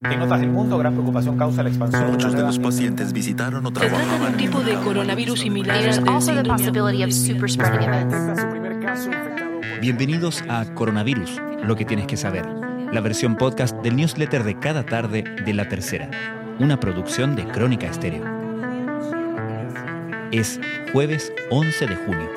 En otras del mundo, gran preocupación causa la expansión. Muchos de los pacientes visitaron o Se trata de un tipo de coronavirus similar por- Bienvenidos a Coronavirus, lo que tienes que saber, la versión podcast del newsletter de cada tarde de La Tercera, una producción de Crónica Estéreo. Es jueves 11 de junio.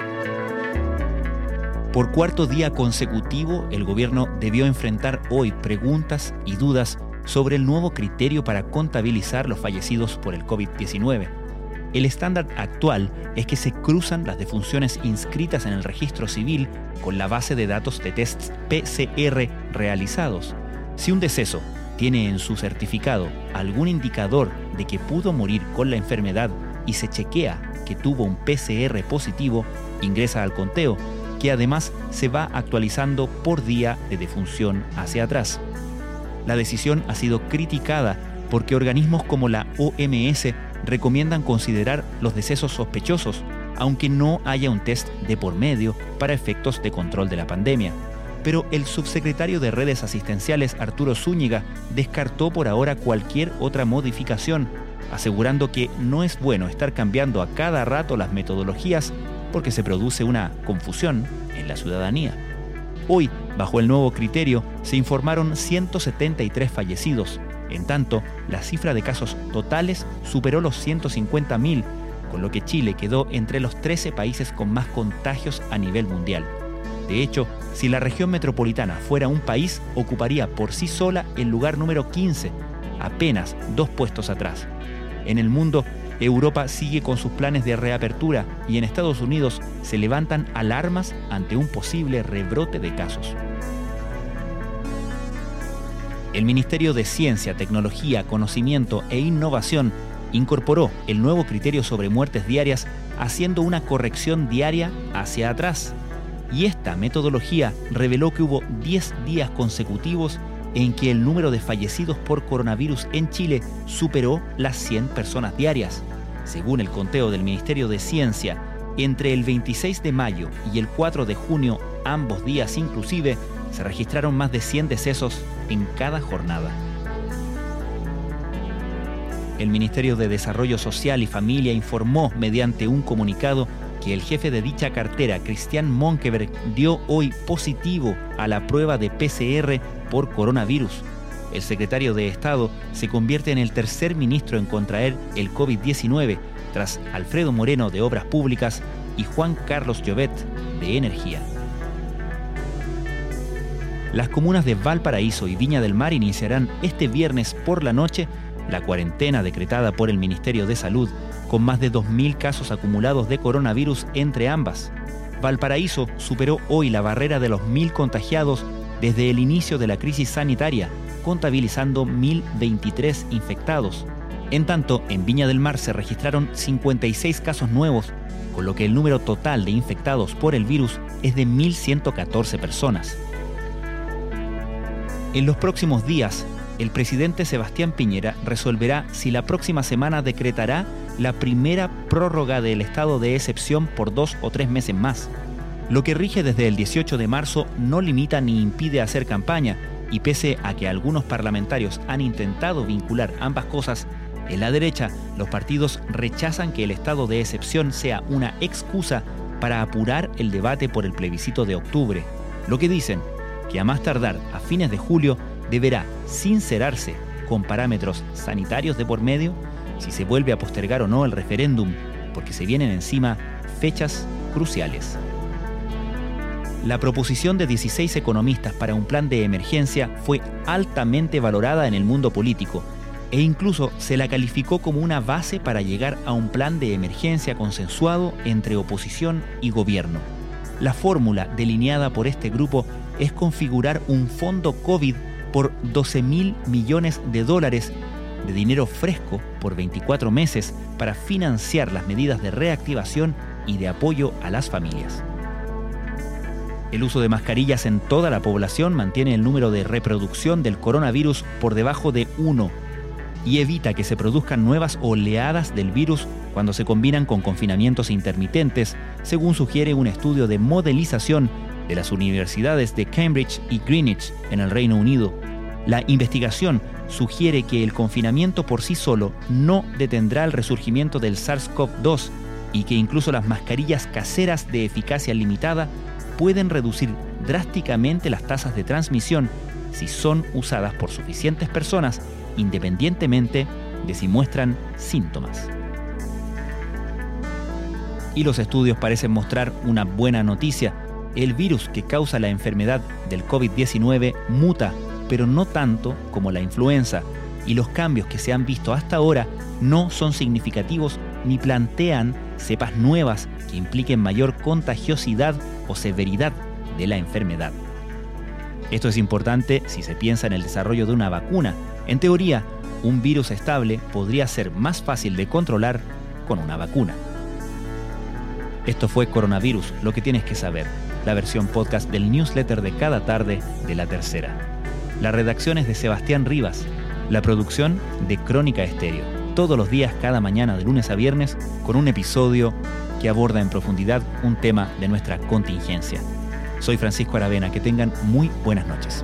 Por cuarto día consecutivo, el gobierno debió enfrentar hoy preguntas y dudas sobre el nuevo criterio para contabilizar los fallecidos por el COVID-19. El estándar actual es que se cruzan las defunciones inscritas en el registro civil con la base de datos de tests PCR realizados. Si un deceso tiene en su certificado algún indicador de que pudo morir con la enfermedad y se chequea que tuvo un PCR positivo, ingresa al conteo, que además se va actualizando por día de defunción hacia atrás. La decisión ha sido criticada porque organismos como la OMS recomiendan considerar los decesos sospechosos, aunque no haya un test de por medio para efectos de control de la pandemia. Pero el subsecretario de redes asistenciales Arturo Zúñiga descartó por ahora cualquier otra modificación, asegurando que no es bueno estar cambiando a cada rato las metodologías porque se produce una confusión en la ciudadanía. Hoy, bajo el nuevo criterio, se informaron 173 fallecidos. En tanto, la cifra de casos totales superó los 150.000, con lo que Chile quedó entre los 13 países con más contagios a nivel mundial. De hecho, si la región metropolitana fuera un país, ocuparía por sí sola el lugar número 15, apenas dos puestos atrás. En el mundo, Europa sigue con sus planes de reapertura y en Estados Unidos se levantan alarmas ante un posible rebrote de casos. El Ministerio de Ciencia, Tecnología, Conocimiento e Innovación incorporó el nuevo criterio sobre muertes diarias haciendo una corrección diaria hacia atrás. Y esta metodología reveló que hubo 10 días consecutivos en que el número de fallecidos por coronavirus en Chile superó las 100 personas diarias. Según el conteo del Ministerio de Ciencia, entre el 26 de mayo y el 4 de junio, ambos días inclusive, se registraron más de 100 decesos en cada jornada. El Ministerio de Desarrollo Social y Familia informó mediante un comunicado que el jefe de dicha cartera, Cristian Monkeberg, dio hoy positivo a la prueba de PCR por coronavirus. El secretario de Estado se convierte en el tercer ministro en contraer el COVID-19, tras Alfredo Moreno de Obras Públicas y Juan Carlos Llobet de Energía. Las comunas de Valparaíso y Viña del Mar iniciarán este viernes por la noche la cuarentena decretada por el Ministerio de Salud, con más de 2.000 casos acumulados de coronavirus entre ambas. Valparaíso superó hoy la barrera de los 1.000 contagiados desde el inicio de la crisis sanitaria, contabilizando 1.023 infectados. En tanto, en Viña del Mar se registraron 56 casos nuevos, con lo que el número total de infectados por el virus es de 1.114 personas. En los próximos días, el presidente Sebastián Piñera resolverá si la próxima semana decretará la primera prórroga del estado de excepción por dos o tres meses más. Lo que rige desde el 18 de marzo no limita ni impide hacer campaña, y pese a que algunos parlamentarios han intentado vincular ambas cosas, en la derecha los partidos rechazan que el estado de excepción sea una excusa para apurar el debate por el plebiscito de octubre. Lo que dicen que a más tardar a fines de julio deberá sincerarse con parámetros sanitarios de por medio si se vuelve a postergar o no el referéndum, porque se vienen encima fechas cruciales. La proposición de 16 economistas para un plan de emergencia fue altamente valorada en el mundo político e incluso se la calificó como una base para llegar a un plan de emergencia consensuado entre oposición y gobierno. La fórmula delineada por este grupo es configurar un fondo COVID por 12 mil millones de dólares de dinero fresco por 24 meses para financiar las medidas de reactivación y de apoyo a las familias. El uso de mascarillas en toda la población mantiene el número de reproducción del coronavirus por debajo de 1 y evita que se produzcan nuevas oleadas del virus cuando se combinan con confinamientos intermitentes, según sugiere un estudio de modelización de las universidades de Cambridge y Greenwich en el Reino Unido. La investigación sugiere que el confinamiento por sí solo no detendrá el resurgimiento del SARS-CoV-2 y que incluso las mascarillas caseras de eficacia limitada pueden reducir drásticamente las tasas de transmisión si son usadas por suficientes personas independientemente de si muestran síntomas. Y los estudios parecen mostrar una buena noticia. El virus que causa la enfermedad del COVID-19 muta, pero no tanto como la influenza, y los cambios que se han visto hasta ahora no son significativos ni plantean cepas nuevas que impliquen mayor contagiosidad o severidad de la enfermedad. Esto es importante si se piensa en el desarrollo de una vacuna. En teoría, un virus estable podría ser más fácil de controlar con una vacuna. Esto fue Coronavirus, lo que tienes que saber, la versión podcast del newsletter de cada tarde de la tercera. La redacción es de Sebastián Rivas, la producción de Crónica Estéreo, todos los días, cada mañana, de lunes a viernes, con un episodio que aborda en profundidad un tema de nuestra contingencia. Soy Francisco Aravena, que tengan muy buenas noches.